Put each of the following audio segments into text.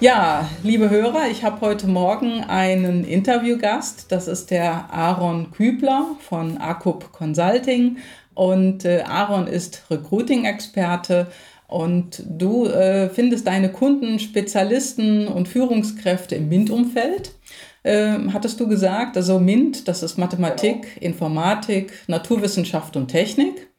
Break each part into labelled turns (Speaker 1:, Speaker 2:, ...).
Speaker 1: Ja, liebe Hörer, ich habe heute Morgen einen Interviewgast. Das ist der Aaron Kübler von AKUP Consulting. Und äh, Aaron ist Recruiting-Experte und du äh, findest deine Kunden, Spezialisten und Führungskräfte im MINT-Umfeld. Ähm, hattest du gesagt, also MINT, das ist Mathematik, Informatik, Naturwissenschaft und Technik.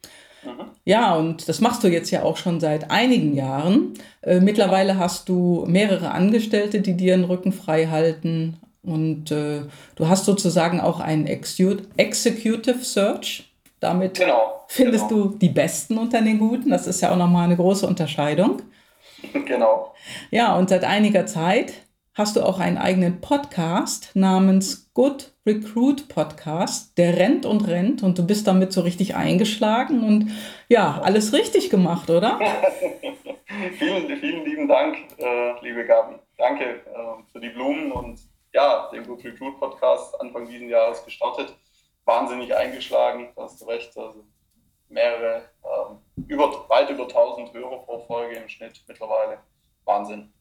Speaker 1: Ja, und das machst du jetzt ja auch schon seit einigen Jahren. Äh, mittlerweile hast du mehrere Angestellte, die dir den Rücken frei halten. Und äh, du hast sozusagen auch einen Executive Search. Damit genau, findest genau. du die Besten unter den Guten. Das ist ja auch nochmal eine große Unterscheidung.
Speaker 2: Genau.
Speaker 1: Ja, und seit einiger Zeit hast du auch einen eigenen Podcast namens Good Recruit Podcast. Der rennt und rennt und du bist damit so richtig eingeschlagen und ja, alles richtig gemacht, oder?
Speaker 2: vielen, vielen lieben Dank, äh, liebe Gabi. Danke äh, für die Blumen und ja, den Good Recruit Podcast Anfang dieses Jahres gestartet. Wahnsinnig eingeschlagen, hast du recht. Also mehrere, äh, über, weit über 1000 Hörer pro Folge im Schnitt mittlerweile. Wahnsinn.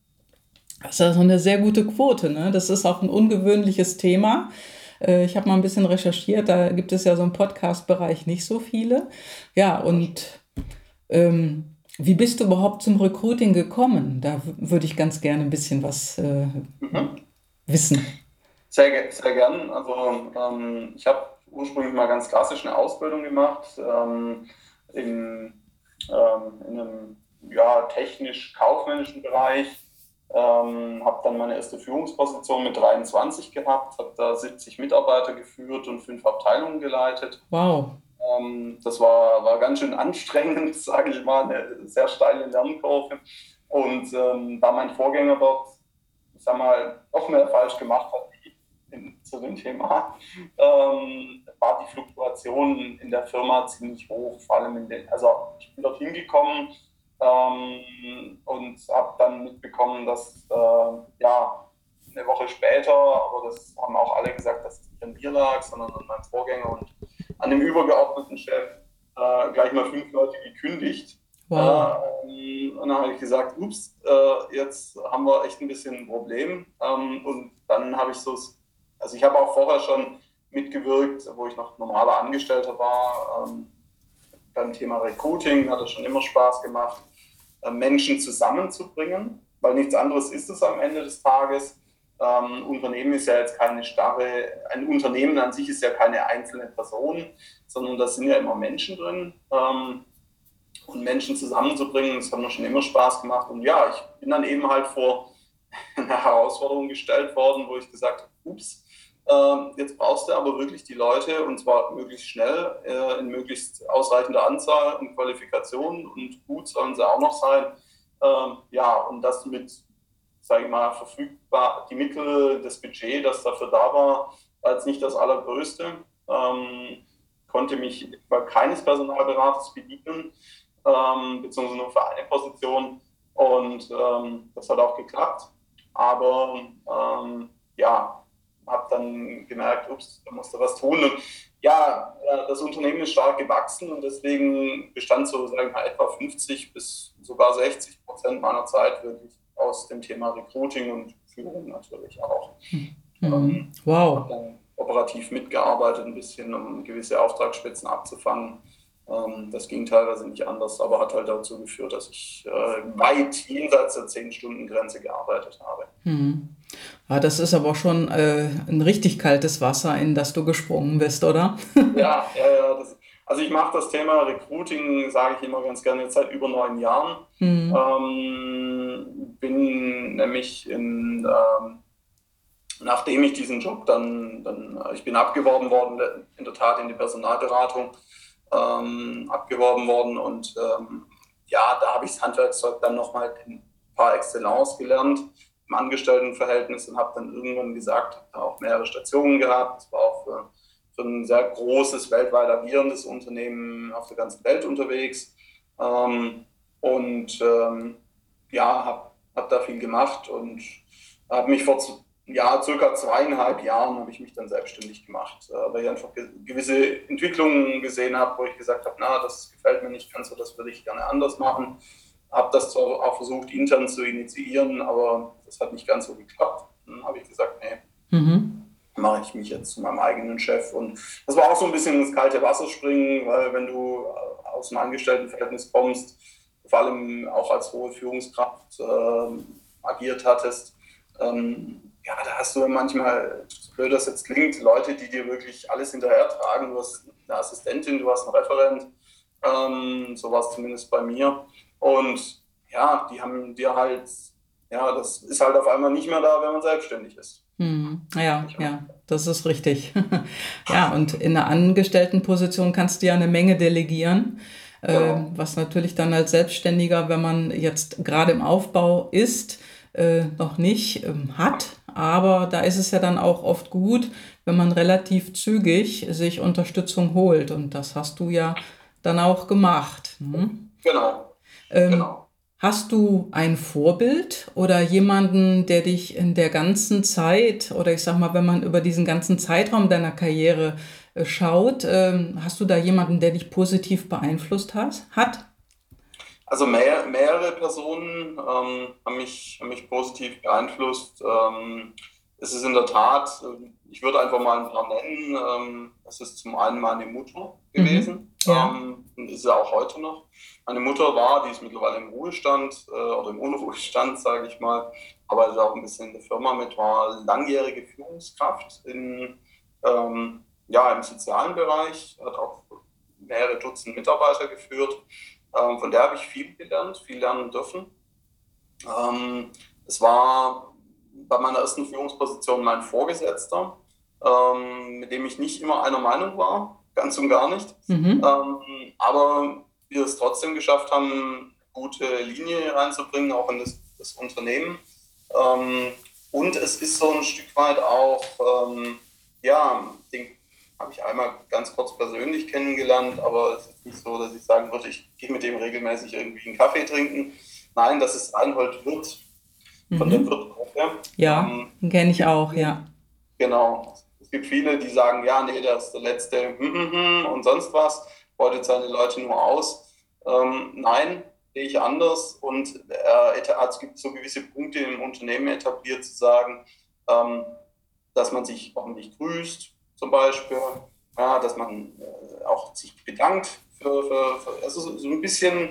Speaker 1: Das ist also eine sehr gute Quote. Ne? Das ist auch ein ungewöhnliches Thema. Äh, ich habe mal ein bisschen recherchiert, da gibt es ja so im Podcast-Bereich nicht so viele. Ja, und ähm, wie bist du überhaupt zum Recruiting gekommen? Da würde ich ganz gerne ein bisschen was äh, mhm. wissen.
Speaker 2: Sehr, sehr gern. Also ähm, ich habe ursprünglich mal ganz klassisch eine Ausbildung gemacht ähm, in, ähm, in einem ja, technisch-kaufmännischen Bereich ähm, habe dann meine erste Führungsposition mit 23 gehabt, habe da 70 Mitarbeiter geführt und fünf Abteilungen geleitet.
Speaker 1: Wow.
Speaker 2: Ähm, das war, war ganz schön anstrengend, sage ich mal, eine sehr steile Lernkurve. Und ähm, da mein Vorgänger dort, ich sag mal, noch mehr falsch gemacht hat in, zu dem Thema, ähm, war die Fluktuation in der Firma ziemlich hoch. Vor allem in den, also ich bin dort hingekommen, ähm, und habe dann mitbekommen, dass äh, ja, eine Woche später, aber das haben auch alle gesagt, dass es nicht an mir lag, sondern an meinem Vorgänger und an dem übergeordneten Chef äh, gleich mal fünf Leute gekündigt. Wow. Äh, und dann habe ich gesagt, ups, äh, jetzt haben wir echt ein bisschen ein Problem. Ähm, und dann habe ich so, also ich habe auch vorher schon mitgewirkt, wo ich noch normaler Angestellter war. Ähm, beim Thema Recruiting hat es schon immer Spaß gemacht. Äh, Menschen zusammenzubringen, weil nichts anderes ist es am Ende des Tages. Ähm, Unternehmen ist ja jetzt keine starre, ein Unternehmen an sich ist ja keine einzelne Person, sondern da sind ja immer Menschen drin. Ähm, und Menschen zusammenzubringen, das hat mir schon immer Spaß gemacht. Und ja, ich bin dann eben halt vor eine Herausforderung gestellt worden, wo ich gesagt habe, ups, jetzt brauchst du aber wirklich die Leute und zwar möglichst schnell, äh, in möglichst ausreichender Anzahl und Qualifikationen und gut sollen sie auch noch sein. Ähm, ja, und das mit, sage ich mal, verfügbar, die Mittel, das Budget, das dafür da war, als nicht das allergrößte. Ähm, konnte mich bei keines Personalberaters bedienen, beziehungsweise nur für eine Position. Und das hat auch geklappt. Aber ja, habe dann gemerkt, ups, da musst du was tun. Und ja, äh, das Unternehmen ist stark gewachsen und deswegen bestand so sagen wir, etwa 50 bis sogar 60 Prozent meiner Zeit wirklich aus dem Thema Recruiting und Führung natürlich auch.
Speaker 1: Mhm. Wow.
Speaker 2: Dann operativ mitgearbeitet, ein bisschen, um gewisse Auftragsspitzen abzufangen. Ähm, das ging teilweise nicht anders, aber hat halt dazu geführt, dass ich äh, weit jenseits der 10-Stunden-Grenze gearbeitet habe.
Speaker 1: Mhm. Ja, das ist aber schon äh, ein richtig kaltes Wasser, in das du gesprungen bist, oder?
Speaker 2: ja, ja, ja. Das, also ich mache das Thema Recruiting, sage ich immer ganz gerne, jetzt seit über neun Jahren. Mhm. Ähm, bin nämlich in, ähm, nachdem ich diesen Job dann, dann, äh, ich bin abgeworben worden, in der Tat in die Personalberatung, ähm, abgeworben worden und ähm, ja, da habe ich das Handwerkszeug dann nochmal in par excellence gelernt im Angestelltenverhältnis und habe dann irgendwann gesagt, habe auch mehrere Stationen gehabt, war auch für, für, ein sehr großes, weltweit agierendes Unternehmen auf der ganzen Welt unterwegs. Ähm, und ähm, ja, habe hab da viel gemacht und habe mich vor ja, circa zweieinhalb Jahren habe ich mich dann selbstständig gemacht, äh, weil ich einfach gewisse Entwicklungen gesehen habe, wo ich gesagt habe, na, das gefällt mir nicht ganz so, das würde ich gerne anders machen. Habe das zwar auch versucht, intern zu initiieren, aber das hat nicht ganz so geklappt. Dann habe ich gesagt, nee, mhm. mache ich mich jetzt zu meinem eigenen Chef. Und das war auch so ein bisschen ins kalte Wasser springen, weil wenn du aus dem Angestelltenverhältnis kommst, vor allem auch als hohe Führungskraft äh, agiert hattest, ähm, ja, da hast du manchmal, so blöd das jetzt klingt, Leute, die dir wirklich alles hinterher tragen. Du hast eine Assistentin, du hast einen Referent, ähm, so war es zumindest bei mir. Und ja, die haben dir halt, ja, das ist halt auf einmal nicht mehr da, wenn man selbstständig ist.
Speaker 1: Hm, ja, ja, das ist richtig. ja, und in einer Angestelltenposition kannst du ja eine Menge delegieren. Genau. Äh, was natürlich dann als Selbstständiger, wenn man jetzt gerade im Aufbau ist, äh, noch nicht ähm, hat. Aber da ist es ja dann auch oft gut, wenn man relativ zügig sich Unterstützung holt. Und das hast du ja dann auch gemacht.
Speaker 2: Ne? Genau.
Speaker 1: Ähm, genau. Hast du ein Vorbild oder jemanden, der dich in der ganzen Zeit oder ich sag mal, wenn man über diesen ganzen Zeitraum deiner Karriere äh, schaut, ähm, hast du da jemanden, der dich positiv beeinflusst hat? hat?
Speaker 2: Also mehr, mehrere Personen ähm, haben, mich, haben mich positiv beeinflusst. Ähm, es ist in der Tat, äh, ich würde einfach mal ein paar nennen. Ähm, es ist zum einen meine Mutter gewesen mhm. Ja. ähm, und ist ja auch heute noch. Meine Mutter war, die ist mittlerweile im Ruhestand äh, oder im Unruhestand, sage ich mal, arbeitet auch ein bisschen in der Firma mit, war langjährige Führungskraft in, ähm, ja, im sozialen Bereich, hat auch mehrere Dutzend Mitarbeiter geführt ähm, von der habe ich viel gelernt, viel lernen dürfen. Ähm, es war bei meiner ersten Führungsposition mein Vorgesetzter, ähm, mit dem ich nicht immer einer Meinung war, ganz und gar nicht. Mhm. Ähm, aber wir es trotzdem geschafft haben, gute Linie reinzubringen, auch in das, das Unternehmen. Ähm, und es ist so ein Stück weit auch, ähm, ja, den habe ich einmal ganz kurz persönlich kennengelernt, aber es ist nicht so, dass ich sagen würde, ich gehe mit dem regelmäßig irgendwie einen Kaffee trinken. Nein, das ist Reinhold Wirth von mhm. der Wirth-Gruppe.
Speaker 1: Ja, ähm, den kenne ich auch, ja.
Speaker 2: Genau. Es gibt viele, die sagen, ja, nee, der ist der letzte hm, hm, hm, und sonst was, beutet seine Leute nur aus. Ähm, nein, sehe ich anders und äh, also es gibt so gewisse Punkte im Unternehmen etabliert, zu sagen, ähm, dass man sich ordentlich grüßt, zum Beispiel, ja, dass man äh, auch sich bedankt für, für, für, also so, so ein bisschen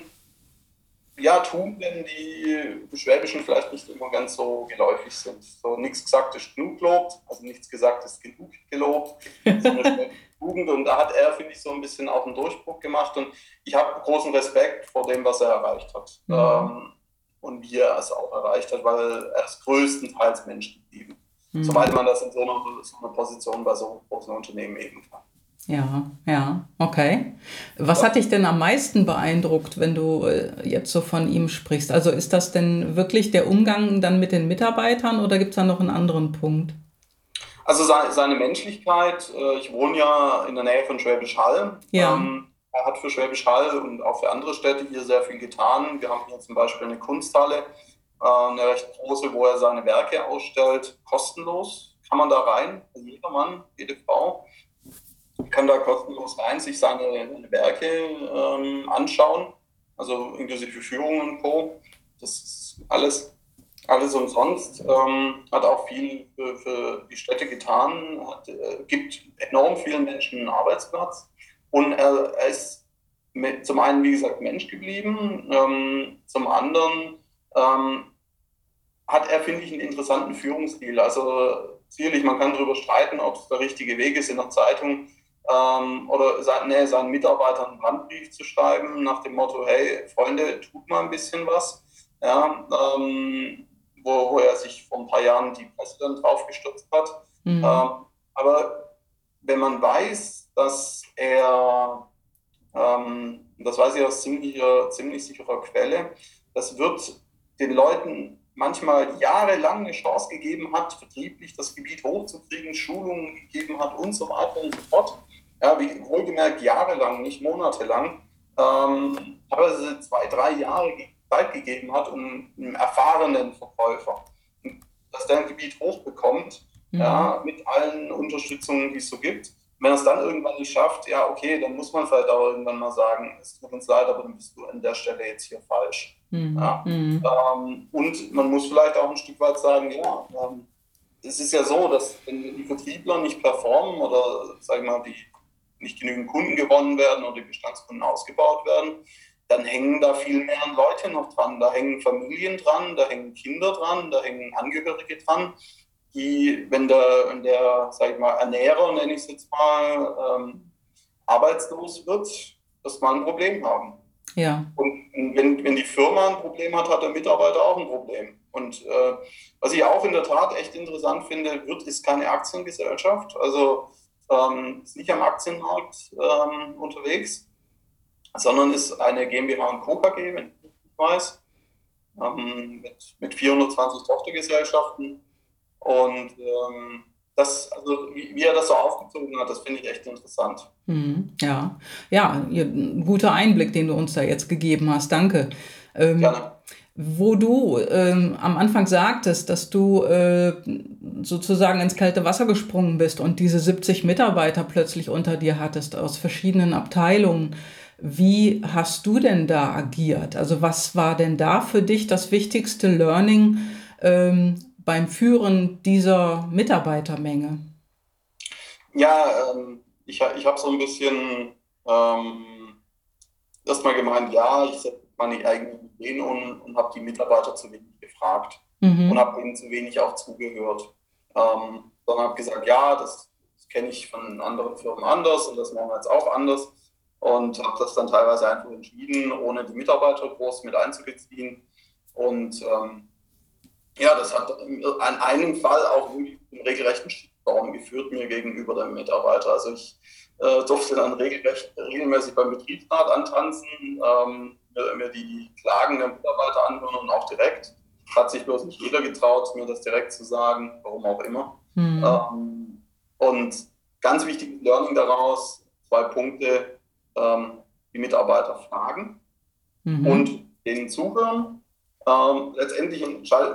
Speaker 2: ja, Tugenden, die im Schwäbischen vielleicht nicht immer ganz so geläufig sind. So nichts gesagt ist genug gelobt, also nichts gesagt ist genug gelobt. So eine Tugend und da hat er, finde ich, so ein bisschen auch einen Durchbruch gemacht und ich habe großen Respekt vor dem, was er erreicht hat. Mhm. Ähm, und wie er es auch erreicht hat, weil er ist größtenteils Mensch geblieben. Mhm. Soweit man das in so einer, so einer Position bei so großen Unternehmen eben kann.
Speaker 1: Ja, ja, okay. Was hat dich denn am meisten beeindruckt, wenn du äh, jetzt so von ihm sprichst? Also ist das denn wirklich der Umgang dann mit den Mitarbeitern oder gibt es da noch einen anderen Punkt?
Speaker 2: Also seine Menschlichkeit, äh, ich wohne ja in der Nähe von Schwäbisch Hall. Ja. Ähm, er hat für Schwäbisch Hall und auch für andere Städte hier sehr viel getan. Wir haben hier zum Beispiel eine Kunsthalle, äh, eine recht große, wo er seine Werke ausstellt, kostenlos. Kann man da rein, jeder Mann, jede Frau kann da kostenlos rein, sich seine, seine Werke ähm, anschauen, also inklusive Führungen und Co. Das ist alles, alles umsonst. Ähm, hat auch viel für, für die Städte getan, hat, äh, gibt enorm vielen Menschen einen Arbeitsplatz und er, er ist mit, zum einen, wie gesagt, Mensch geblieben, ähm, zum anderen ähm, hat er, finde ich, einen interessanten Führungsstil. Also sicherlich, man kann darüber streiten, ob es der richtige Weg ist, in der Zeitung ähm, oder nee, seinen Mitarbeitern einen Brandbrief zu schreiben, nach dem Motto, hey, Freunde, tut mal ein bisschen was. Ja, ähm, wo, wo er sich vor ein paar Jahren die Presse dann drauf gestürzt hat. Mhm. Ähm, aber wenn man weiß, dass er, ähm, das weiß ich aus ziemlich, ziemlich sicherer Quelle, das wird den Leuten manchmal jahrelang eine Chance gegeben hat, vertrieblich das Gebiet hochzukriegen, Schulungen gegeben hat und so weiter und so fort. Ja, wie wohlgemerkt jahrelang, nicht monatelang, ähm, teilweise zwei, drei Jahre Zeit gegeben hat, um einen erfahrenen Verkäufer, dass der ein Gebiet hochbekommt, mhm. ja, mit allen Unterstützungen, die es so gibt. Wenn er es dann irgendwann nicht schafft, ja, okay, dann muss man vielleicht auch irgendwann mal sagen, es tut uns leid, aber dann bist du an der Stelle jetzt hier falsch. Mhm. Ja. Mhm. Ähm, und man muss vielleicht auch ein Stück weit sagen, ja, ähm, es ist ja so, dass wenn die Vertriebler nicht performen oder, sag ich mal, die nicht genügend Kunden gewonnen werden oder die Bestandskunden ausgebaut werden, dann hängen da viel mehr Leute noch dran. Da hängen Familien dran, da hängen Kinder dran, da hängen Angehörige dran, die, wenn der, wenn der sag ich mal, Ernährer, nenne ich es jetzt mal, ähm, arbeitslos wird, das mal ein Problem haben.
Speaker 1: Ja.
Speaker 2: Und wenn, wenn die Firma ein Problem hat, hat der Mitarbeiter auch ein Problem. Und äh, was ich auch in der Tat echt interessant finde, wird ist keine Aktiengesellschaft. Also ähm, ist nicht am Aktienmarkt ähm, unterwegs, sondern ist eine GmbH und Co. KG, wenn ich nicht weiß, ähm, mit, mit 420 Tochtergesellschaften. Und ähm, das, also wie, wie, er das so aufgezogen hat, das finde ich echt interessant.
Speaker 1: Mhm, ja, ja, ein guter Einblick, den du uns da jetzt gegeben hast. Danke.
Speaker 2: Ähm, Gerne
Speaker 1: wo du ähm, am Anfang sagtest, dass du äh, sozusagen ins kalte Wasser gesprungen bist und diese 70 Mitarbeiter plötzlich unter dir hattest aus verschiedenen Abteilungen. Wie hast du denn da agiert? Also was war denn da für dich das wichtigste Learning ähm, beim Führen dieser Mitarbeitermenge?
Speaker 2: Ja, ähm, ich, ich habe so ein bisschen ähm, erstmal gemeint, ja, ich meine eigenen Ideen und, und habe die Mitarbeiter zu wenig gefragt mhm. und habe ihnen zu wenig auch zugehört. Ähm, sondern habe gesagt, ja, das, das kenne ich von anderen Firmen anders und das machen wir jetzt auch anders. Und habe das dann teilweise einfach entschieden, ohne die Mitarbeiter groß mit einzubeziehen. Und ähm, ja, das hat an einem Fall auch einen regelrechten Shitstorm geführt mir gegenüber dem Mitarbeiter. Also ich äh, durfte dann regelrecht, regelmäßig beim Betriebsrat antanzen, ähm, mir die Klagen der Mitarbeiter anhören und auch direkt. Hat sich bloß nicht jeder getraut, mir das direkt zu sagen, warum auch immer. Mhm. Ähm, und ganz wichtiges Learning daraus, zwei Punkte, ähm, die Mitarbeiter fragen mhm. und denen zuhören. Ähm, letztendlich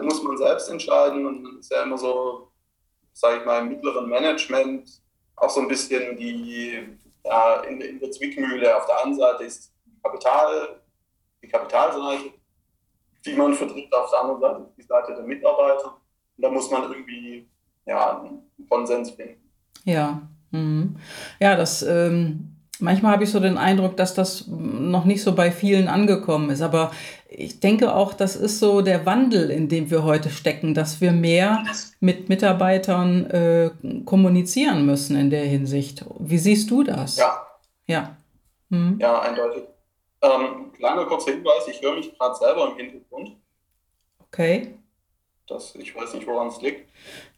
Speaker 2: muss man selbst entscheiden und es ist ja immer so, sage ich mal, im mittleren Management auch so ein bisschen die ja, in, in der Zwickmühle. Auf der einen Seite ist Kapital, die Kapitalseite, die man vertritt, auf der anderen Seite die Seite der Mitarbeiter. Und da muss man irgendwie ja, einen Konsens finden.
Speaker 1: Ja, mhm. ja, das ähm, manchmal habe ich so den Eindruck, dass das noch nicht so bei vielen angekommen ist. Aber ich denke auch, das ist so der Wandel, in dem wir heute stecken, dass wir mehr mit Mitarbeitern äh, kommunizieren müssen in der Hinsicht. Wie siehst du das?
Speaker 2: Ja.
Speaker 1: Ja.
Speaker 2: Hm. Ja, eindeutig. Ähm, kleiner kurzer Hinweis, ich höre mich gerade selber im Hintergrund.
Speaker 1: Okay.
Speaker 2: Das, ich weiß nicht, woran es liegt.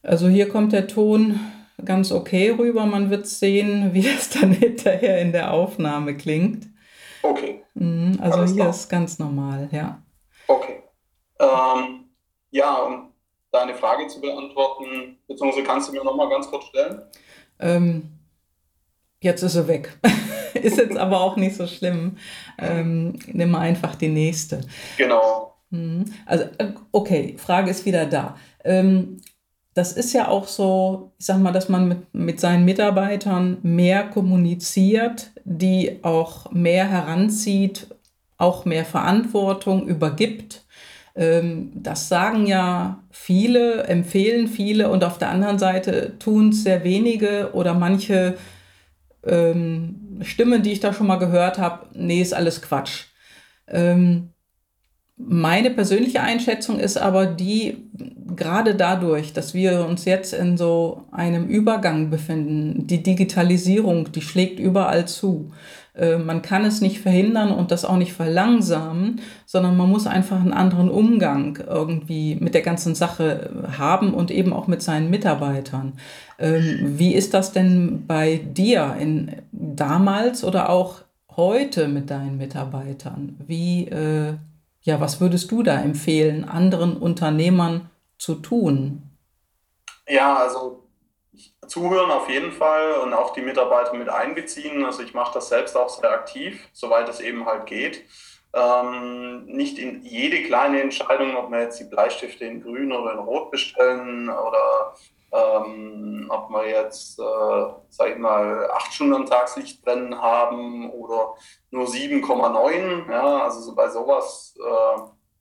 Speaker 1: Also hier kommt der Ton ganz okay rüber. Man wird sehen, wie das dann hinterher in der Aufnahme klingt.
Speaker 2: Okay.
Speaker 1: Mhm, also Alles hier klar. ist ganz normal, ja.
Speaker 2: Okay. Ähm, ja, um deine Frage zu beantworten, beziehungsweise kannst du mir nochmal ganz kurz stellen?
Speaker 1: Ähm, jetzt ist er weg. ist jetzt aber auch nicht so schlimm. Ähm, nimm mal einfach die nächste.
Speaker 2: Genau.
Speaker 1: Mhm. Also, äh, okay, Frage ist wieder da. Ähm, das ist ja auch so, ich sag mal, dass man mit, mit seinen Mitarbeitern mehr kommuniziert, die auch mehr heranzieht, auch mehr Verantwortung übergibt. Ähm, das sagen ja viele, empfehlen viele und auf der anderen Seite tun es sehr wenige oder manche ähm, Stimmen, die ich da schon mal gehört habe, nee, ist alles Quatsch. Ähm, meine persönliche Einschätzung ist aber die, gerade dadurch, dass wir uns jetzt in so einem Übergang befinden, die Digitalisierung, die schlägt überall zu. Äh, man kann es nicht verhindern und das auch nicht verlangsamen, sondern man muss einfach einen anderen Umgang irgendwie mit der ganzen Sache haben und eben auch mit seinen Mitarbeitern. Ähm, wie ist das denn bei dir in damals oder auch heute mit deinen Mitarbeitern? Wie äh, Ja, was würdest du da empfehlen, anderen Unternehmern zu tun?
Speaker 2: Ja, also zuhören auf jeden Fall und auch die Mitarbeiter mit einbeziehen. Also ich mache das selbst auch sehr aktiv, soweit es eben halt geht. Ähm, nicht in jede kleine Entscheidung, ob wir jetzt die Bleistifte in grün oder in rot bestellen oder ähm, ob wir jetzt, äh, sag ich mal, acht Stunden am Tageslicht brennen haben oder nur 7,9. Ja, also so bei sowas, äh,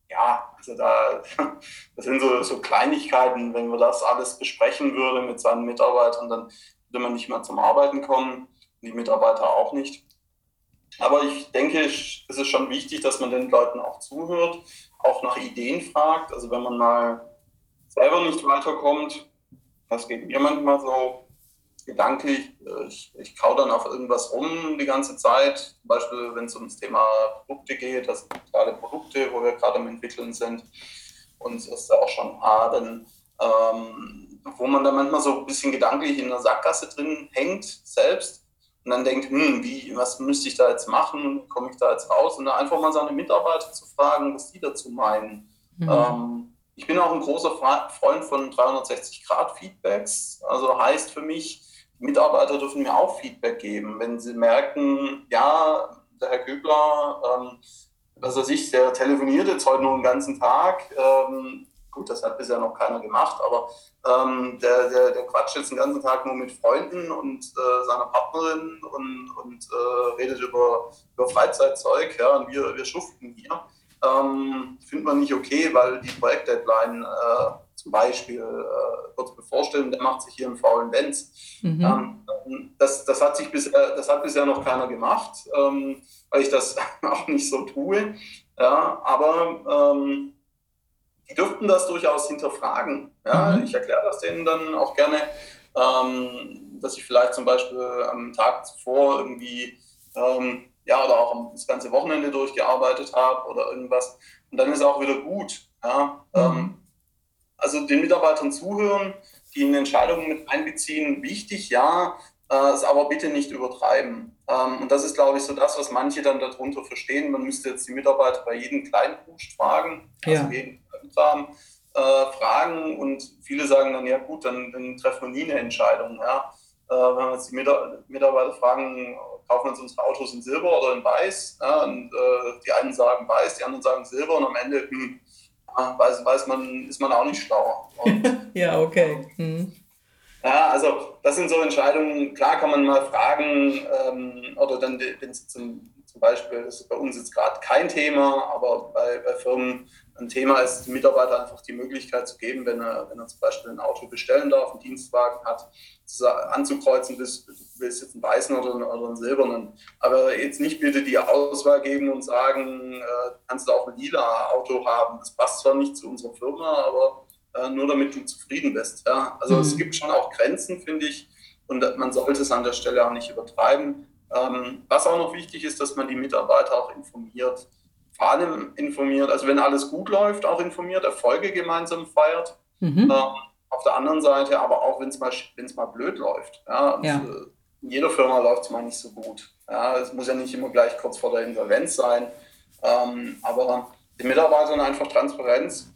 Speaker 2: ja, also da, das sind so, so Kleinigkeiten. Wenn wir das alles besprechen würden mit seinen Mitarbeitern, dann würde man nicht mehr zum Arbeiten kommen, die Mitarbeiter auch nicht. Aber ich denke, es ist schon wichtig, dass man den Leuten auch zuhört, auch nach Ideen fragt. Also wenn man mal selber nicht weiterkommt, das geht mir manchmal so gedanklich, äh, ich, ich kau dann auf irgendwas rum die ganze Zeit. Zum Beispiel, wenn es ums Thema Produkte geht, das sind gerade Produkte, wo wir gerade am entwickeln sind. Und es ist auch schon A, dann, ähm, wo man dann manchmal so ein bisschen gedanklich in der Sackgasse drin hängt, selbst und dann denkt, hm, wie, was müsste ich da jetzt machen, komme ich da jetzt raus? Und dann einfach mal seine Mitarbeiter zu fragen, was die dazu meinen. Mhm. Ähm, ich bin auch ein großer Freund von 360-Grad-Feedbacks. Also heißt für mich, Mitarbeiter dürfen mir auch Feedback geben. Wenn sie merken, ja, der Herr Köbler, ähm, was weiß ich, der telefoniert jetzt heute nur den ganzen Tag, ähm, Gut, das hat bisher noch keiner gemacht, aber ähm, der, der, der quatscht jetzt den ganzen Tag nur mit Freunden und äh, seiner Partnerin und, und äh, redet über, über Freizeitzeug. Ja, und wir, wir schuften hier. Ähm, findet man nicht okay, weil die Projektdeadline äh, zum Beispiel äh, kurz bevorstellen, der macht sich hier einen faulen Benz. Mhm. Ähm, das, das, hat sich bisher, das hat bisher noch keiner gemacht, ähm, weil ich das auch nicht so tue. Ja, aber ähm, die dürften das durchaus hinterfragen. Ja? Mhm. Ich erkläre das denen dann auch gerne, ähm, dass ich vielleicht zum Beispiel am Tag zuvor irgendwie, ähm, ja, oder auch das ganze Wochenende durchgearbeitet habe oder irgendwas. Und dann ist auch wieder gut. Ja? Mhm. Also den Mitarbeitern zuhören, die in Entscheidungen mit einbeziehen, wichtig, ja, äh, es aber bitte nicht übertreiben. Ähm, und das ist, glaube ich, so das, was manche dann darunter verstehen. Man müsste jetzt die Mitarbeiter bei jedem kleinen Kleinpusht fragen, also ja. jeden Kram, äh, fragen und viele sagen dann, ja gut, dann, dann treffen wir nie eine Entscheidung. Ja. Äh, wenn wir jetzt die Mitarbeiter fragen, kaufen wir uns unsere Autos in Silber oder in Weiß? Ja, und äh, die einen sagen Weiß, die anderen sagen Silber und am Ende hm, weiß, weiß man, ist man auch nicht schlauer.
Speaker 1: ja, okay. Hm.
Speaker 2: Ja, also das sind so Entscheidungen, klar kann man mal fragen, ähm, oder dann, wenn es zum, zum Beispiel, das ist bei uns jetzt gerade kein Thema, aber bei, bei Firmen ein Thema ist, den Mitarbeiter einfach die Möglichkeit zu geben, wenn er, wenn er zum Beispiel ein Auto bestellen darf, einen Dienstwagen hat, anzukreuzen, willst, willst jetzt einen weißen oder einen, oder einen silbernen. Aber jetzt nicht bitte die Auswahl geben und sagen, äh, kannst du auch ein lila Auto haben. Das passt zwar nicht zu unserer Firma, aber äh, nur damit du zufrieden bist. Ja? Also mhm. es gibt schon auch Grenzen, finde ich, und man sollte es an der Stelle auch nicht übertreiben. Ähm, was auch noch wichtig ist, dass man die Mitarbeiter auch informiert. Vor allem informiert, also wenn alles gut läuft, auch informiert, Erfolge gemeinsam feiert. Mhm. Ähm, auf der anderen Seite aber auch, wenn es mal, mal blöd läuft. Ja? Ja. Äh, in jeder Firma läuft es mal nicht so gut. Ja? Es muss ja nicht immer gleich kurz vor der Insolvenz sein. Ähm, aber den Mitarbeitern einfach Transparenz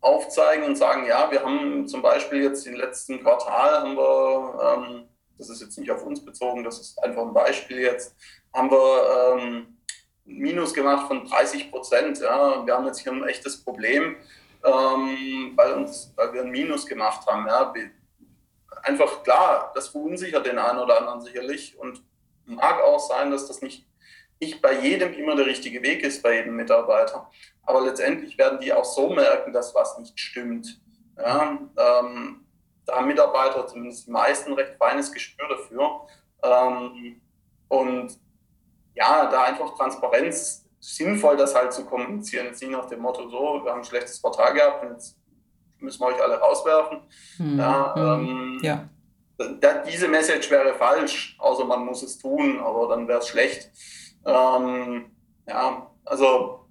Speaker 2: aufzeigen und sagen, ja, wir haben zum Beispiel jetzt im letzten Quartal, haben wir, ähm, das ist jetzt nicht auf uns bezogen, das ist einfach ein Beispiel jetzt, haben wir ähm, Minus gemacht von 30 Prozent. Ja. Wir haben jetzt hier ein echtes Problem, ähm, weil, uns, weil wir ein Minus gemacht haben. Ja. Einfach klar, das verunsichert den einen oder anderen sicherlich und mag auch sein, dass das nicht nicht bei jedem immer der richtige Weg ist, bei jedem Mitarbeiter. Aber letztendlich werden die auch so merken, dass was nicht stimmt. Ja, ähm, da haben Mitarbeiter, zumindest die meisten, recht feines Gespür dafür. Ähm, und ja, da einfach Transparenz sinnvoll, das halt zu kommunizieren. Jetzt nicht nach dem Motto, so, wir haben ein schlechtes Portal gehabt und jetzt müssen wir euch alle rauswerfen. Mhm. Ja, ähm, ja. Da, diese Message wäre falsch, außer man muss es tun, aber dann wäre es schlecht. Ähm, ja, also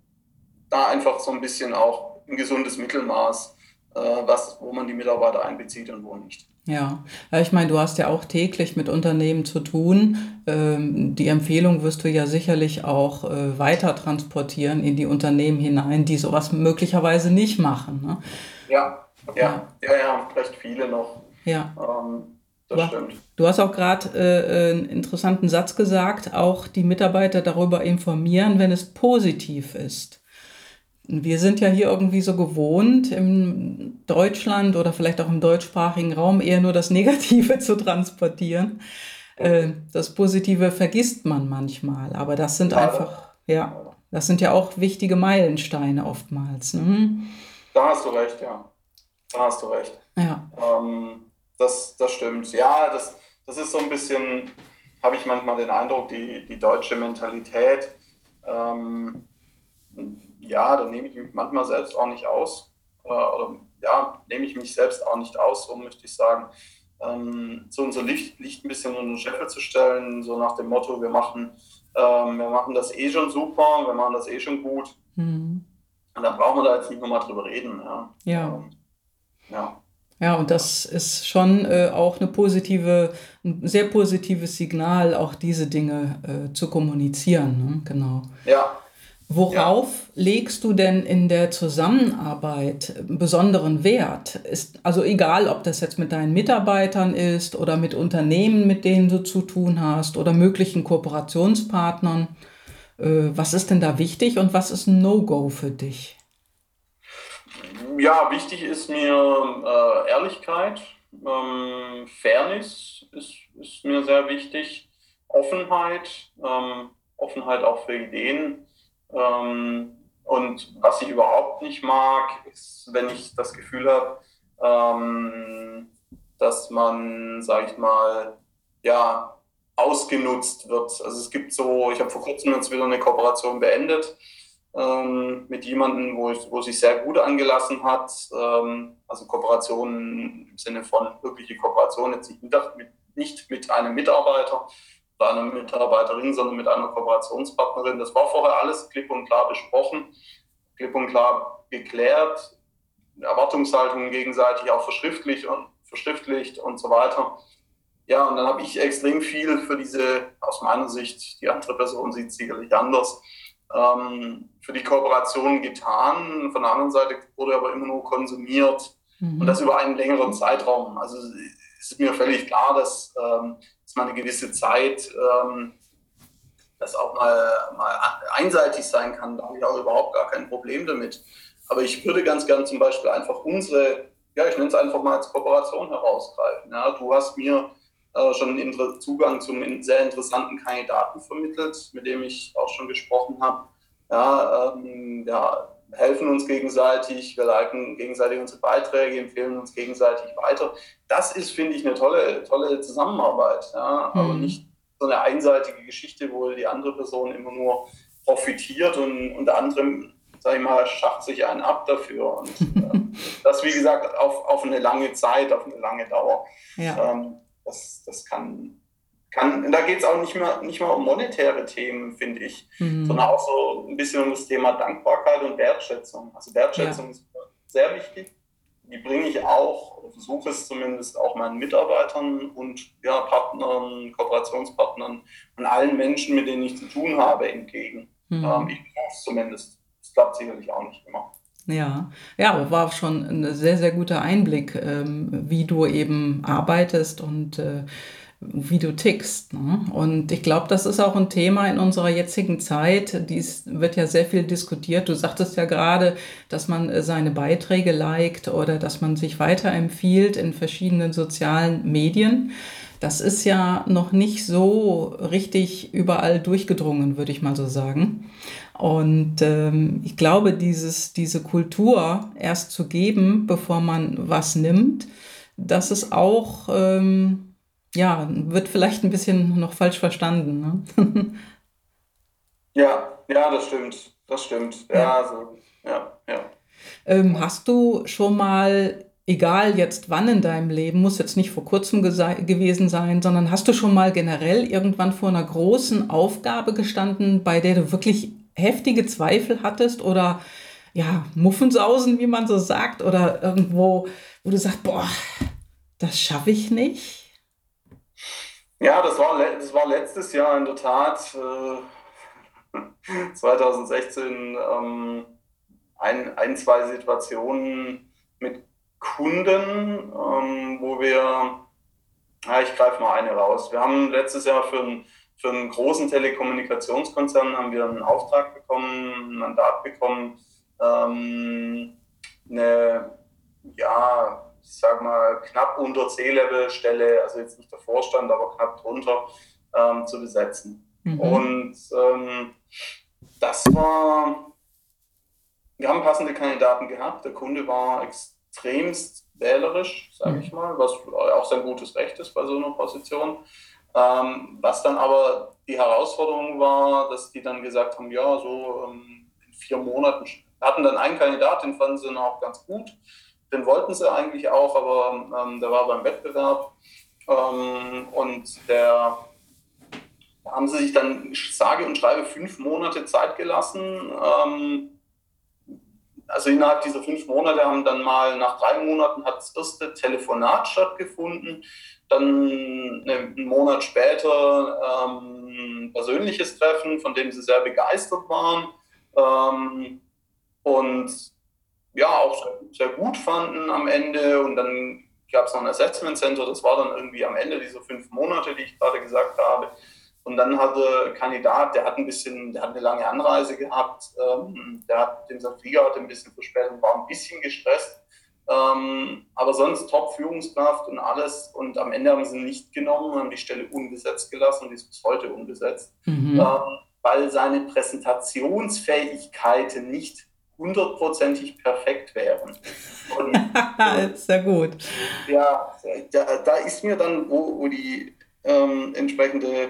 Speaker 2: da einfach so ein bisschen auch ein gesundes Mittelmaß äh, was, wo man die Mitarbeiter einbezieht und wo nicht.
Speaker 1: Ja, ich meine, du hast ja auch täglich mit Unternehmen zu tun. Ähm, die Empfehlung wirst du ja sicherlich auch äh, weiter transportieren in die Unternehmen hinein, die sowas möglicherweise nicht machen. Ne?
Speaker 2: Ja, ja, ja, ja, recht viele noch.
Speaker 1: Ja. Ähm, das stimmt. Du hast auch gerade äh, einen interessanten Satz gesagt, auch die Mitarbeiter darüber informieren, wenn es positiv ist. Wir sind ja hier irgendwie so gewohnt, in Deutschland oder vielleicht auch im deutschsprachigen Raum eher nur das Negative zu transportieren. Äh, das Positive vergisst man manchmal, aber das sind einfach, ja, das sind ja auch wichtige Meilensteine oftmals. Ne?
Speaker 2: Da hast du recht, ja. Da hast du recht.
Speaker 1: Ja.
Speaker 2: Ähm, das, das stimmt. Ja, das, das ist so ein bisschen, habe ich manchmal den Eindruck, die, die deutsche Mentalität. Ähm, ja, da nehme ich mich manchmal selbst auch nicht aus. Äh, oder ja, nehme ich mich selbst auch nicht aus, so möchte ich sagen. Ähm, so unser Licht, Licht ein bisschen unter den Scheffel zu stellen, so nach dem Motto, wir machen, ähm, wir machen das eh schon super, wir machen das eh schon gut. Mhm. Und dann brauchen wir da jetzt nicht nochmal drüber reden. Ja.
Speaker 1: Ja. Ähm, ja. Ja, und das ist schon äh, auch eine positive, ein sehr positives Signal, auch diese Dinge äh, zu kommunizieren. Ne? Genau.
Speaker 2: Ja,
Speaker 1: Worauf ja. legst du denn in der Zusammenarbeit besonderen Wert? Ist also egal, ob das jetzt mit deinen Mitarbeitern ist oder mit Unternehmen, mit denen du zu tun hast oder möglichen Kooperationspartnern. Äh, was ist denn da wichtig und was ist ein No-Go für dich?
Speaker 2: Ja, wichtig ist mir äh, Ehrlichkeit, ähm, Fairness ist, ist, mir sehr wichtig, Offenheit, ähm, Offenheit auch für Ideen ähm, und was ich überhaupt nicht mag, ist, wenn ich das Gefühl habe, ähm, dass man, sage ich mal, ja, ausgenutzt wird. Also es gibt so, ich habe vor kurzem jetzt wieder eine Kooperation beendet ähm, mit jemandem, wo, ich, wo sich sehr gut angelassen hat. Ähm, also Kooperation im Sinne von wirkliche Kooperation, jetzt nicht mit, nicht mit einem Mitarbeiter, einer Mitarbeiterin, sondern mit einer Kooperationspartnerin. Das war vorher alles klipp und klar besprochen, klipp und klar geklärt, Erwartungshaltungen gegenseitig auch verschriftlicht und verschriftlicht und so weiter. Ja, und dann habe ich extrem viel für diese, aus meiner Sicht, die andere Person sieht es sicherlich anders, ähm, für die Kooperation getan. Von der anderen Seite wurde aber immer nur konsumiert mhm. und das über einen längeren Zeitraum. Also ist mir völlig klar, dass, ähm, dass man eine gewisse Zeit ähm, das auch mal, mal einseitig sein kann. Da habe ich auch überhaupt gar kein Problem damit. Aber ich würde ganz gern zum Beispiel einfach unsere, ja, ich nenne es einfach mal als Kooperation herausgreifen. Ja, du hast mir äh, schon einen Zugang zum sehr interessanten Kandidaten vermittelt, mit dem ich auch schon gesprochen habe. Ja, ähm, ja, helfen uns gegenseitig, wir liken gegenseitig unsere Beiträge, empfehlen uns gegenseitig weiter. Das ist, finde ich, eine tolle, tolle Zusammenarbeit. Ja? Mhm. Aber nicht so eine einseitige Geschichte, wo die andere Person immer nur profitiert und unter anderem, sage ich mal, schacht sich einen ab dafür. Und äh, das, wie gesagt, auf, auf eine lange Zeit, auf eine lange Dauer. Ja. Ähm, das, das kann, kann, da geht es auch nicht mehr, nicht mehr um monetäre Themen, finde ich, mhm. sondern auch so ein bisschen um das Thema Dankbarkeit und Wertschätzung. Also Wertschätzung ja. ist sehr wichtig. Die bringe ich auch, versuche es zumindest auch meinen Mitarbeitern und ja, Partnern, Kooperationspartnern und allen Menschen, mit denen ich zu tun habe, entgegen. Mhm. Ähm, ich versuche es zumindest. Das klappt sicherlich auch nicht immer.
Speaker 1: Ja, ja, war schon ein sehr, sehr guter Einblick, ähm, wie du eben arbeitest und äh, wie du tickst. Ne? Und ich glaube, das ist auch ein Thema in unserer jetzigen Zeit. Dies wird ja sehr viel diskutiert. Du sagtest ja gerade, dass man äh, seine Beiträge liked oder dass man sich weiterempfiehlt in verschiedenen sozialen Medien. Das ist ja noch nicht so richtig überall durchgedrungen, würde ich mal so sagen. Und ähm, ich glaube, dieses, diese Kultur erst zu geben, bevor man was nimmt, das ist auch ähm, ja, wird vielleicht ein bisschen noch falsch verstanden.
Speaker 2: Ne? ja, ja, das stimmt. Das stimmt. Ja, ja. Also, ja, ja.
Speaker 1: Ähm, hast du schon mal, egal jetzt wann in deinem Leben, muss jetzt nicht vor kurzem gewesen sein, sondern hast du schon mal generell irgendwann vor einer großen Aufgabe gestanden, bei der du wirklich heftige Zweifel hattest oder ja, Muffensausen, wie man so sagt, oder irgendwo, wo du sagst, boah, das schaffe ich nicht?
Speaker 2: Ja, das war, das war letztes Jahr in der Tat, äh, 2016, ähm, ein, ein, zwei Situationen mit Kunden, ähm, wo wir, ja, ich greife mal eine raus. Wir haben letztes Jahr für, für einen großen Telekommunikationskonzern haben wir einen Auftrag bekommen, ein Mandat bekommen, ähm, eine, ja, ich sag mal, knapp unter C-Level-Stelle, also jetzt nicht der Vorstand, aber knapp drunter, ähm, zu besetzen. Mhm. Und ähm, das war, wir haben passende Kandidaten gehabt. Der Kunde war extremst wählerisch, sage ich mhm. mal, was auch sein gutes Recht ist bei so einer Position. Ähm, was dann aber die Herausforderung war, dass die dann gesagt haben, ja, so ähm, in vier Monaten hatten dann einen Kandidat, den fanden sie dann auch ganz gut. Den wollten sie eigentlich auch, aber ähm, der war beim Wettbewerb. Ähm, und der da haben sie sich dann sage und schreibe fünf Monate Zeit gelassen. Ähm, also innerhalb dieser fünf Monate haben dann mal nach drei Monaten hat das erste Telefonat stattgefunden. Dann einen Monat später ähm, persönliches Treffen, von dem sie sehr begeistert waren. Ähm, und ja, auch sehr, gut fanden am Ende. Und dann gab es noch ein Assessment Center, das war dann irgendwie am Ende dieser fünf Monate, die ich gerade gesagt habe. Und dann hatte Kandidat, der hat ein bisschen, der hat eine lange Anreise gehabt, ähm, der hat den Flieger hatte ein bisschen verspätet, war ein bisschen gestresst. Ähm, aber sonst Top-Führungskraft und alles. Und am Ende haben sie ihn nicht genommen, haben die Stelle unbesetzt gelassen und die ist bis heute unbesetzt, mhm. ähm, weil seine Präsentationsfähigkeiten nicht hundertprozentig perfekt wären. Und,
Speaker 1: Sehr gut.
Speaker 2: Ja, da, da, ist mir dann, wo, wo die ähm, entsprechende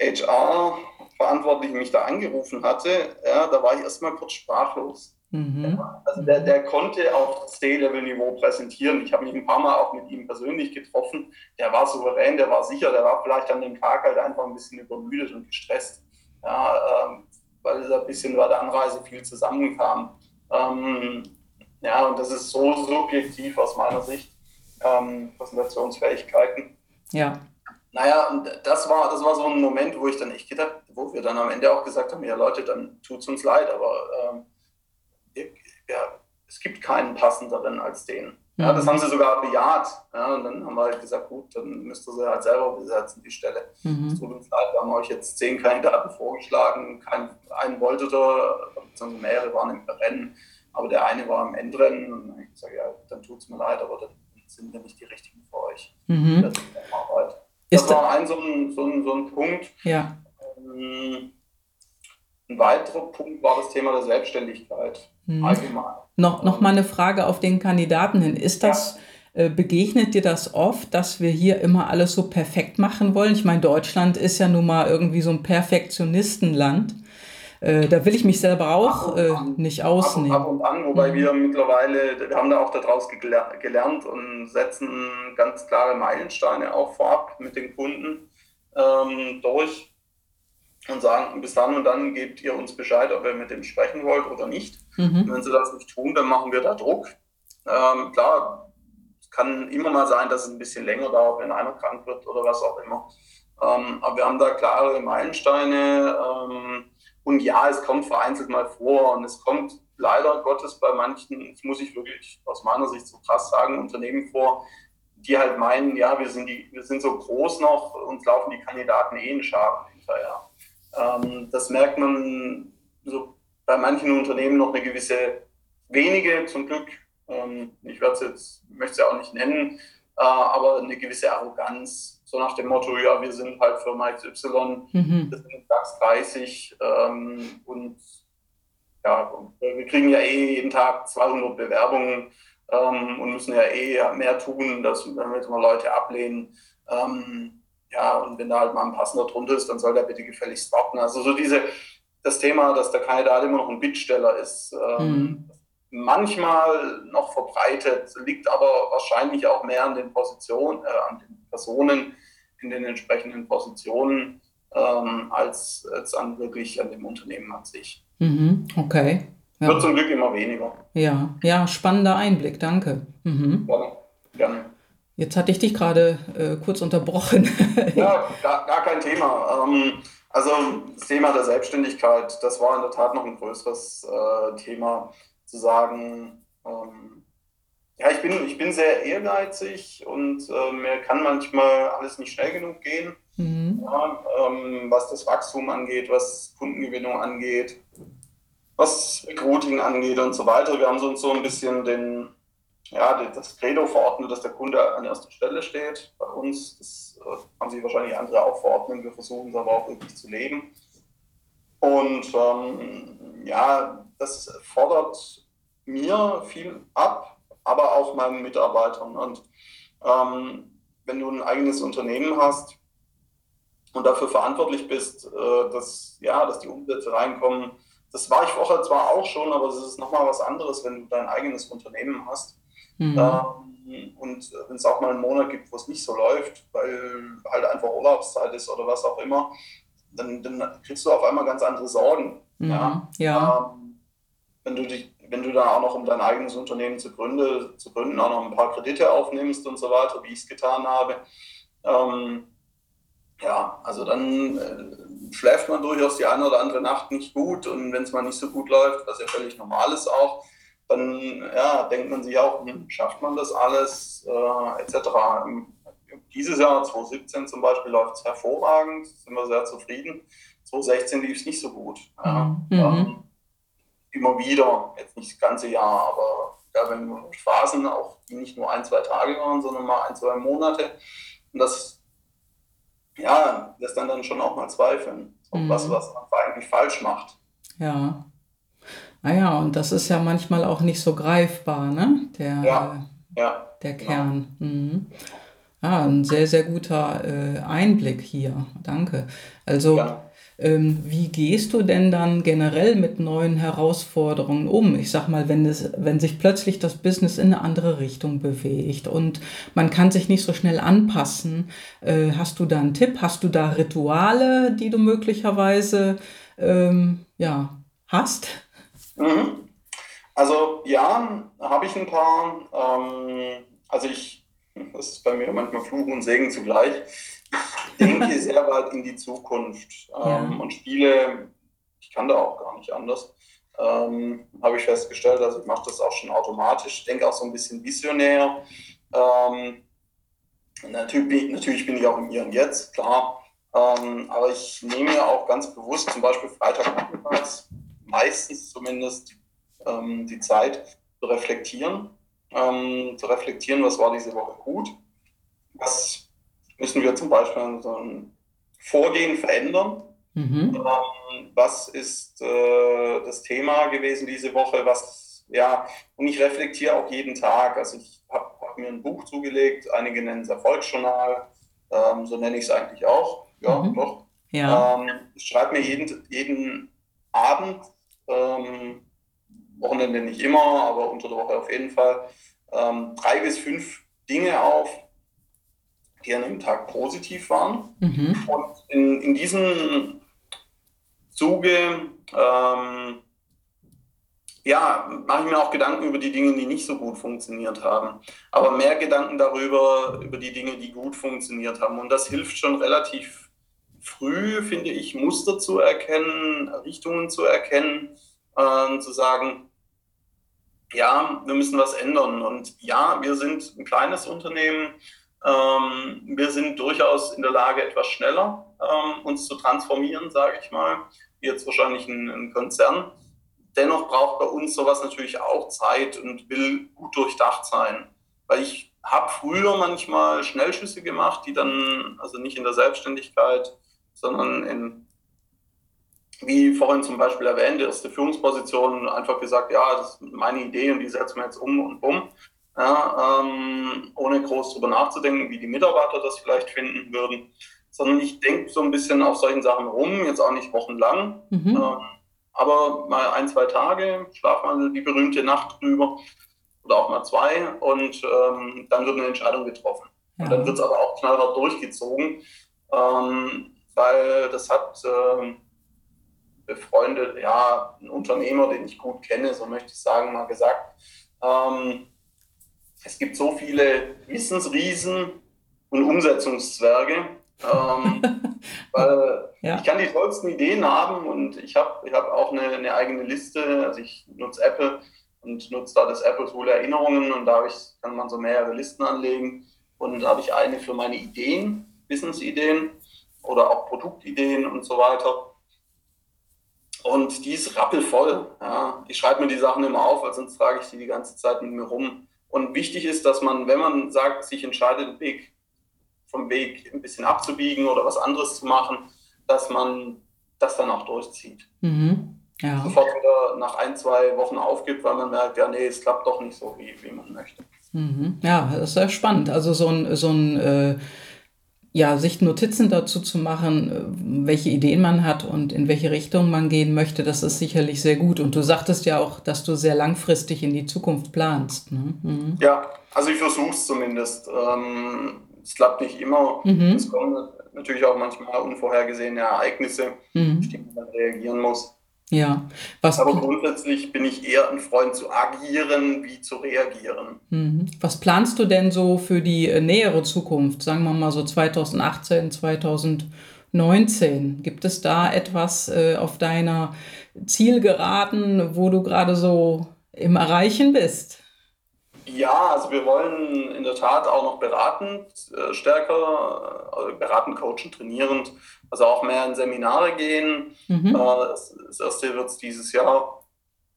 Speaker 2: HR-Verantwortliche mich da angerufen hatte, ja, da war ich erstmal kurz sprachlos. Mhm. Ja, also der, der konnte auf C-Level-Niveau präsentieren. Ich habe mich ein paar Mal auch mit ihm persönlich getroffen. Der war souverän, der war sicher, der war vielleicht an dem Tag halt einfach ein bisschen übermüdet und gestresst. Ja, ähm, weil da ein bisschen bei der Anreise viel zusammenkam. Ähm, ja, und das ist so subjektiv aus meiner Sicht, ähm, Präsentationsfähigkeiten.
Speaker 1: Ja.
Speaker 2: Naja, und das war, das war so ein Moment, wo ich dann echt gedacht, wo wir dann am Ende auch gesagt haben, ja Leute, dann tut es uns leid, aber ähm, ja, es gibt keinen passenderen als den. Ja, das mhm. haben sie sogar bejaht. Ja, und dann haben wir halt gesagt, gut, dann müsst ihr sie halt selber besetzen, die Stelle. Mhm. Es tut uns leid, wir haben euch jetzt zehn Kandidaten vorgeschlagen, kein, einen wolltet ihr, beziehungsweise mehrere waren im Rennen, aber der eine war im Endrennen. Und ich gesagt, ja, dann tut es mir leid, aber dann sind wir nicht die richtigen für euch. Mhm. Das. Das war ein so, ein so ein, so ein Punkt.
Speaker 1: Ja.
Speaker 2: Ähm, ein weiterer Punkt war das Thema der Selbstständigkeit
Speaker 1: mhm. allgemein. Noch, noch mal eine Frage auf den Kandidaten hin. Ist das, ja. äh, begegnet dir das oft, dass wir hier immer alles so perfekt machen wollen? Ich meine, Deutschland ist ja nun mal irgendwie so ein Perfektionistenland. Äh, da will ich mich selber auch äh, nicht ausnehmen.
Speaker 2: Ab und, an, wobei mhm. wir mittlerweile, wir haben da auch daraus gelernt und setzen ganz klare Meilensteine auch vorab mit den Kunden ähm, durch und sagen, bis dann und dann gebt ihr uns Bescheid, ob ihr mit dem sprechen wollt oder nicht. Mhm. wenn sie das nicht tun, dann machen wir da Druck. Ähm, klar, es kann immer mal sein, dass es ein bisschen länger dauert, wenn einer krank wird oder was auch immer. Ähm, aber wir haben da klare Meilensteine. Ähm, und ja, es kommt vereinzelt mal vor und es kommt leider Gottes bei manchen, das muss ich wirklich aus meiner Sicht so krass sagen, Unternehmen vor, die halt meinen, ja, wir sind, die, wir sind so groß noch, uns laufen die Kandidaten eh in Scharen hinterher. Ähm, das merkt man so bei manchen Unternehmen noch eine gewisse, wenige zum Glück, ähm, ich werde es jetzt, möchte es ja auch nicht nennen, äh, aber eine gewisse Arroganz, so nach dem Motto, ja, wir sind halt Firma XY, mhm. wir sind DAX 30 ähm, und ja, wir kriegen ja eh jeden Tag 200 Bewerbungen ähm, und müssen ja eh mehr tun, dass, wenn wir jetzt mal Leute ablehnen. Ähm, ja, und wenn da halt mal ein passender drunter ist, dann soll der bitte gefälligst warten. Also so diese, das Thema, dass der Kandidat immer noch ein Bittsteller ist, ähm, mhm. manchmal noch verbreitet, liegt aber wahrscheinlich auch mehr an den Positionen, äh, an den Personen in den entsprechenden Positionen, ähm, als, als an wirklich an dem Unternehmen an sich.
Speaker 1: Mhm, okay. ja.
Speaker 2: Wird zum Glück immer weniger.
Speaker 1: Ja, ja, spannender Einblick, danke. Mhm.
Speaker 2: Gerne. Gerne.
Speaker 1: Jetzt hatte ich dich gerade äh, kurz unterbrochen.
Speaker 2: ja, gar, gar kein Thema. Ähm, also das Thema der Selbstständigkeit, das war in der Tat noch ein größeres äh, Thema, zu sagen, ähm, ja, ich bin, ich bin sehr ehrgeizig und äh, mir kann manchmal alles nicht schnell genug gehen, mhm. ja, ähm, was das Wachstum angeht, was Kundengewinnung angeht, was Recruiting angeht und so weiter. Wir haben uns so ein bisschen den, ja, das Credo verordnet, dass der Kunde an erster Stelle steht. Bei uns, das äh, haben sich wahrscheinlich andere auch verordnet. Wir versuchen es aber auch wirklich zu leben. Und ähm, ja, das fordert mir viel ab, aber auch meinen Mitarbeitern. Und ähm, wenn du ein eigenes Unternehmen hast und dafür verantwortlich bist, äh, dass, ja, dass die Umsätze reinkommen, das war ich vorher zwar auch schon, aber es ist nochmal was anderes, wenn du dein eigenes Unternehmen hast. Mhm. Ähm, und wenn es auch mal einen Monat gibt, wo es nicht so läuft, weil halt einfach Urlaubszeit ist oder was auch immer, dann, dann kriegst du auf einmal ganz andere Sorgen.
Speaker 1: Mhm. Ja. ja.
Speaker 2: Ähm, wenn du dich, wenn du dann auch noch, um dein eigenes Unternehmen zu, gründe, zu gründen, auch noch ein paar Kredite aufnimmst und so weiter, wie ich es getan habe. Ähm, ja, also dann äh, schläft man durchaus die eine oder andere Nacht nicht gut und wenn es mal nicht so gut läuft, was ja völlig normal ist auch, dann ja, denkt man sich auch, hm, schafft man das alles, äh, etc. Dieses Jahr, 2017 zum Beispiel, läuft es hervorragend, sind wir sehr zufrieden. 2016 lief es nicht so gut. Ja. Mhm. Ähm, immer wieder, jetzt nicht das ganze Jahr, aber ja, wenn Phasen auch, die nicht nur ein, zwei Tage waren, sondern mal ein, zwei Monate. Und das ja, lässt dann dann schon auch mal zweifeln, mhm. was, was man eigentlich falsch macht.
Speaker 1: Ja. Naja, und das ist ja manchmal auch nicht so greifbar, ne? Der,
Speaker 2: ja, ja,
Speaker 1: der. Kern. Genau. Mhm. Ja, ein sehr, sehr guter äh, Einblick hier. Danke. Also, ja. ähm, wie gehst du denn dann generell mit neuen Herausforderungen um? Ich sag mal, wenn, es, wenn sich plötzlich das Business in eine andere Richtung bewegt und man kann sich nicht so schnell anpassen, äh, hast du da einen Tipp? Hast du da Rituale, die du möglicherweise ähm, ja, hast?
Speaker 2: Mhm. Also ja, habe ich ein paar. Ähm, also ich, das ist bei mir manchmal Fluch und Segen zugleich. Ich denke sehr weit in die Zukunft ähm, ja. und spiele, ich kann da auch gar nicht anders, ähm, habe ich festgestellt. Also ich mache das auch schon automatisch. Ich denke auch so ein bisschen visionär. Ähm, natürlich, natürlich bin ich auch im Hier und Jetzt, klar. Ähm, aber ich nehme ja auch ganz bewusst zum Beispiel Freitagnachmittags meistens zumindest ähm, die Zeit zu reflektieren, ähm, zu reflektieren, was war diese Woche gut, was müssen wir zum Beispiel so ein Vorgehen verändern, mhm. ähm, was ist äh, das Thema gewesen diese Woche, was, ja, und ich reflektiere auch jeden Tag, also ich habe hab mir ein Buch zugelegt, einige nennen es Erfolgsjournal, ähm, so nenne ich es eigentlich auch, ja, mhm. doch.
Speaker 1: Ja.
Speaker 2: Ähm, ich schreibe mir jeden, jeden Abend ähm, Wochenende nicht immer, aber unter der Woche auf jeden Fall, ähm, drei bis fünf Dinge auf, die an dem Tag positiv waren. Mhm. Und in, in diesem Zuge ähm, ja, mache ich mir auch Gedanken über die Dinge, die nicht so gut funktioniert haben. Aber mehr Gedanken darüber, über die Dinge, die gut funktioniert haben. Und das hilft schon relativ früh, finde ich, Muster zu erkennen, Richtungen zu erkennen, äh, zu sagen, ja, wir müssen was ändern. Und ja, wir sind ein kleines Unternehmen. Ähm, wir sind durchaus in der Lage, etwas schneller ähm, uns zu transformieren, sage ich mal. Jetzt wahrscheinlich ein, ein Konzern. Dennoch braucht bei uns sowas natürlich auch Zeit und will gut durchdacht sein. Weil ich habe früher manchmal Schnellschüsse gemacht, die dann, also nicht in der Selbstständigkeit, sondern in wie vorhin zum Beispiel erwähnt, erste Führungsposition einfach gesagt, ja, das ist meine Idee und die setzen wir jetzt um und um. Ja, ähm, ohne groß darüber nachzudenken, wie die Mitarbeiter das vielleicht finden würden, sondern ich denke so ein bisschen auf solchen Sachen rum, jetzt auch nicht wochenlang, mhm. ähm, aber mal ein, zwei Tage, schlaf mal die berühmte Nacht drüber oder auch mal zwei und ähm, dann wird eine Entscheidung getroffen. Ja. Und dann wird es aber auch knallhart durchgezogen, ähm, weil das hat ähm, befreundet, ja, ein Unternehmer, den ich gut kenne, so möchte ich sagen, mal gesagt. Ähm, es gibt so viele Wissensriesen und Umsetzungszwerge. Ähm, weil ja. ich kann die tollsten Ideen haben und ich habe ich hab auch eine, eine eigene Liste. Also ich nutze Apple und nutze da das Apple Tool Erinnerungen und da ich, kann man so mehrere Listen anlegen. Und da habe ich eine für meine Ideen, Business-Ideen oder auch Produktideen und so weiter. Und die ist rappelvoll. Ja. Ich schreibe mir die Sachen immer auf, weil sonst trage ich die die ganze Zeit mit mir rum. Und wichtig ist, dass man, wenn man sagt, sich entscheidet, den Weg vom Weg ein bisschen abzubiegen oder was anderes zu machen, dass man das dann auch durchzieht. Mhm. Ja. Sofort wieder nach ein, zwei Wochen aufgibt, weil man merkt, ja, nee, es klappt doch nicht so, wie, wie man möchte.
Speaker 1: Mhm. Ja, das ist sehr spannend. Also so ein, so ein äh, ja, sich Notizen dazu zu machen, äh, welche Ideen man hat und in welche Richtung man gehen möchte, das ist sicherlich sehr gut. Und du sagtest ja auch, dass du sehr langfristig in die Zukunft planst. Ne?
Speaker 2: Mhm. Ja, also ich versuche es zumindest. Ähm, es klappt nicht immer. Mhm. Es kommen natürlich auch manchmal unvorhergesehene Ereignisse, mhm. auf die man reagieren muss.
Speaker 1: Ja.
Speaker 2: Was Aber grundsätzlich bin ich eher ein Freund zu agieren, wie zu reagieren.
Speaker 1: Mhm. Was planst du denn so für die äh, nähere Zukunft? Sagen wir mal so 2018, 2019. Gibt es da etwas äh, auf deiner Zielgeraden, wo du gerade so im Erreichen bist?
Speaker 2: Ja, also wir wollen in der Tat auch noch beratend äh, stärker, also beratend, coachen, trainierend, also auch mehr in Seminare gehen. Mhm. Äh, das, das, erste wird es dieses Jahr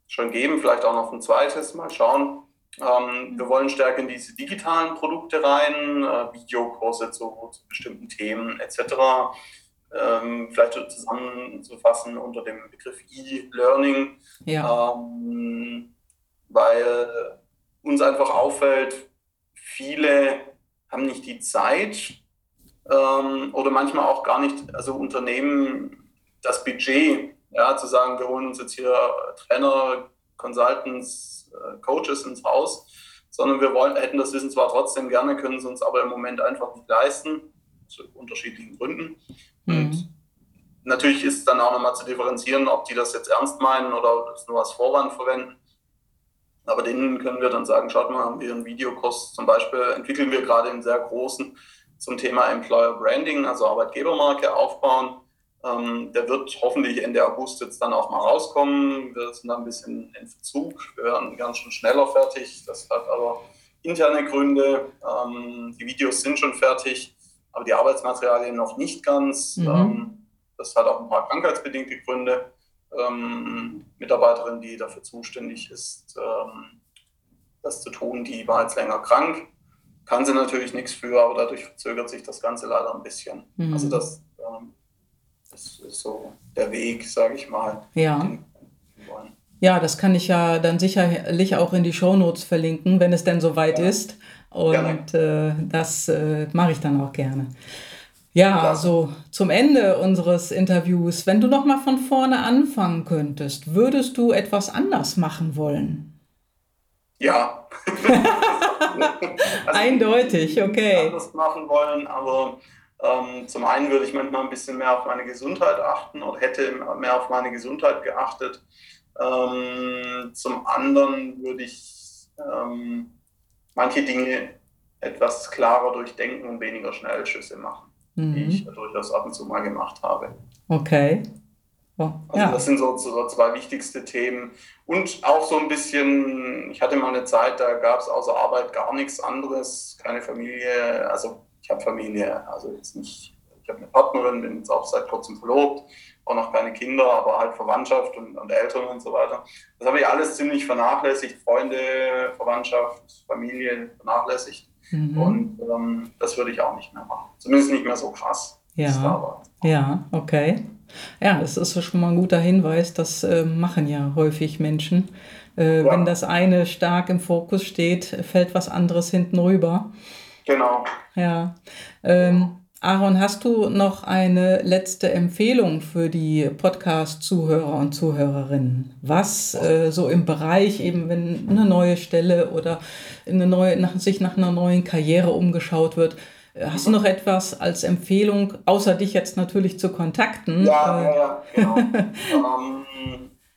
Speaker 2: schon geben, vielleicht auch noch ein zweites, mal schauen. Ähm, wir wollen stärker in diese digitalen Produkte rein, äh, Videokurse zu, zu, bestimmten Themen etc. Ähm, vielleicht zusammenzufassen unter dem Begriff E-Learning, ja. ähm, weil uns einfach auffällt, viele haben nicht die Zeit ähm, oder manchmal auch gar nicht, also Unternehmen das Budget, ja, zu sagen, wir holen uns jetzt hier Trainer, Consultants, äh, Coaches ins Haus, sondern wir wollen, hätten das Wissen zwar trotzdem gerne, können es uns aber im Moment einfach nicht leisten, zu unterschiedlichen Gründen. Mhm. Und natürlich ist dann auch nochmal zu differenzieren, ob die das jetzt ernst meinen oder das nur als Vorwand verwenden. Aber denen können wir dann sagen, schaut mal, haben wir einen Videokurs zum Beispiel, entwickeln wir gerade einen sehr großen zum Thema Employer Branding, also Arbeitgebermarke aufbauen. Ähm, der wird hoffentlich Ende August jetzt dann auch mal rauskommen. Wir sind da ein bisschen in Verzug. Wir werden ganz schön schneller fertig. Das hat aber interne Gründe. Ähm, die Videos sind schon fertig, aber die Arbeitsmaterialien noch nicht ganz. Mhm. Ähm, das hat auch ein paar krankheitsbedingte Gründe ähm, Mitarbeiterin, die dafür zuständig ist, ähm, das zu tun, die war jetzt länger krank. Kann sie natürlich nichts für, aber dadurch verzögert sich das Ganze leider ein bisschen. Mhm. Also das, ähm, das, ist so der Weg, sage ich mal.
Speaker 1: Ja. Ja, das kann ich ja dann sicherlich auch in die Shownotes verlinken, wenn es denn soweit ja. ist. Und äh, das äh, mache ich dann auch gerne. Ja, also zum Ende unseres Interviews, wenn du noch mal von vorne anfangen könntest, würdest du etwas anders machen wollen?
Speaker 2: Ja.
Speaker 1: also, Eindeutig, okay.
Speaker 2: Anders machen wollen, aber ähm, zum einen würde ich manchmal ein bisschen mehr auf meine Gesundheit achten oder hätte mehr auf meine Gesundheit geachtet. Ähm, zum anderen würde ich ähm, manche Dinge etwas klarer durchdenken und weniger Schnellschüsse machen mhm. die ich durchaus ab und zu mal gemacht habe.
Speaker 1: Okay.
Speaker 2: Oh, also ja. das sind so, so zwei wichtigste Themen. Und auch so ein bisschen, ich hatte mal eine Zeit, da gab es außer Arbeit gar nichts anderes, keine Familie. Also ich habe Familie, also jetzt nicht, ich habe eine Partnerin, bin jetzt auch seit kurzem verlobt, auch noch keine Kinder, aber halt Verwandtschaft und, und Eltern und so weiter. Das habe ich alles ziemlich vernachlässigt, Freunde, Verwandtschaft, Familie vernachlässigt. Mhm. Und ähm, das würde ich auch nicht mehr machen. Zumindest nicht mehr so krass.
Speaker 1: Ja, ja okay. Ja, das ist schon mal ein guter Hinweis. Das äh, machen ja häufig Menschen. Äh, ja. Wenn das eine stark im Fokus steht, fällt was anderes hinten rüber.
Speaker 2: Genau.
Speaker 1: Ja. Ähm, Aaron, hast du noch eine letzte Empfehlung für die Podcast-Zuhörer und Zuhörerinnen? Was äh, so im Bereich, eben wenn eine neue Stelle oder eine neue, nach, sich nach einer neuen Karriere umgeschaut wird, Hast du noch etwas als Empfehlung, außer dich jetzt natürlich zu kontakten?
Speaker 2: Ja, ja, ja, genau. ähm,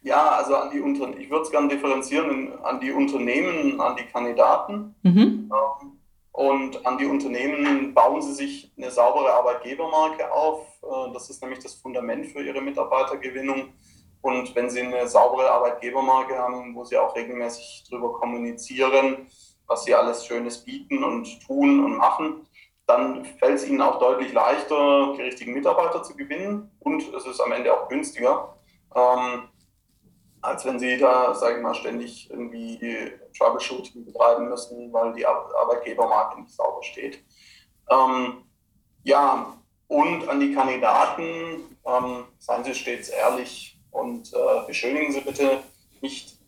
Speaker 2: ja, also an die Unter ich würde es gerne differenzieren an die Unternehmen, an die Kandidaten. Mhm. Ähm, und an die Unternehmen bauen sie sich eine saubere Arbeitgebermarke auf. Äh, das ist nämlich das Fundament für ihre Mitarbeitergewinnung. Und wenn sie eine saubere Arbeitgebermarke haben, wo sie auch regelmäßig darüber kommunizieren, was sie alles Schönes bieten und tun und machen, dann fällt es ihnen auch deutlich leichter, die richtigen Mitarbeiter zu gewinnen und es ist am Ende auch günstiger, ähm, als wenn sie da, sage ich mal, ständig irgendwie Troubleshooting betreiben müssen, weil die Arbeitgebermarke nicht sauber steht. Ähm, ja, und an die Kandidaten, ähm, seien Sie stets ehrlich und äh, beschönigen Sie bitte nicht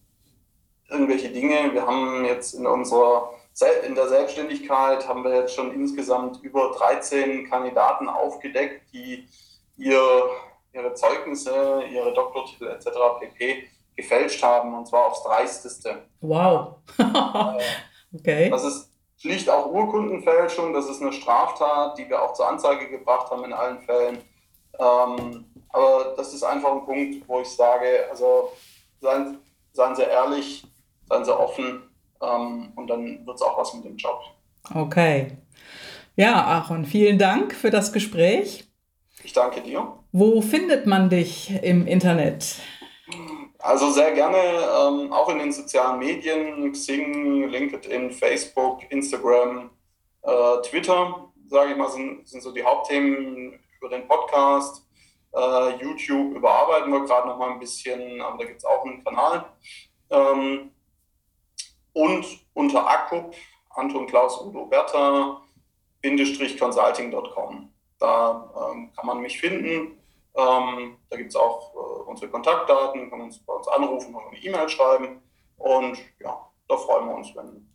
Speaker 2: irgendwelche Dinge. Wir haben jetzt in unserer in der Selbstständigkeit haben wir jetzt schon insgesamt über 13 Kandidaten aufgedeckt, die ihr, ihre Zeugnisse, ihre Doktortitel etc. pp. Gefälscht haben und zwar aufs Dreisteste.
Speaker 1: Wow.
Speaker 2: okay. Das ist schlicht auch Urkundenfälschung, das ist eine Straftat, die wir auch zur Anzeige gebracht haben in allen Fällen. Ähm, aber das ist einfach ein Punkt, wo ich sage, also seien, seien Sie ehrlich, seien Sie offen ähm, und dann wird es auch was mit dem Job.
Speaker 1: Okay. Ja, Aaron, vielen Dank für das Gespräch.
Speaker 2: Ich danke dir.
Speaker 1: Wo findet man dich im Internet?
Speaker 2: Also sehr gerne ähm, auch in den sozialen Medien, Xing, LinkedIn, Facebook, Instagram, äh, Twitter, sage ich mal, sind, sind so die Hauptthemen über den Podcast. Äh, YouTube überarbeiten wir gerade noch mal ein bisschen, aber da gibt es auch einen Kanal. Ähm, und unter AKUP, Anton Klaus Udo Bertha, consulting.com. Da ähm, kann man mich finden. Ähm, da gibt es auch äh, unsere Kontaktdaten, kann man uns bei uns anrufen oder eine E-Mail schreiben. Und ja, da freuen wir uns, wenn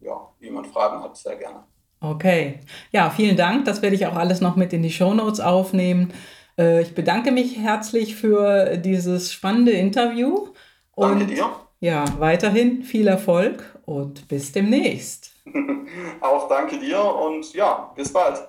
Speaker 2: ja, jemand Fragen hat, sehr gerne.
Speaker 1: Okay, ja, vielen Dank. Das werde ich auch alles noch mit in die Show Notes aufnehmen. Äh, ich bedanke mich herzlich für dieses spannende Interview.
Speaker 2: Danke dir.
Speaker 1: Ja, weiterhin viel Erfolg und bis demnächst.
Speaker 2: Auch danke dir und ja, bis bald.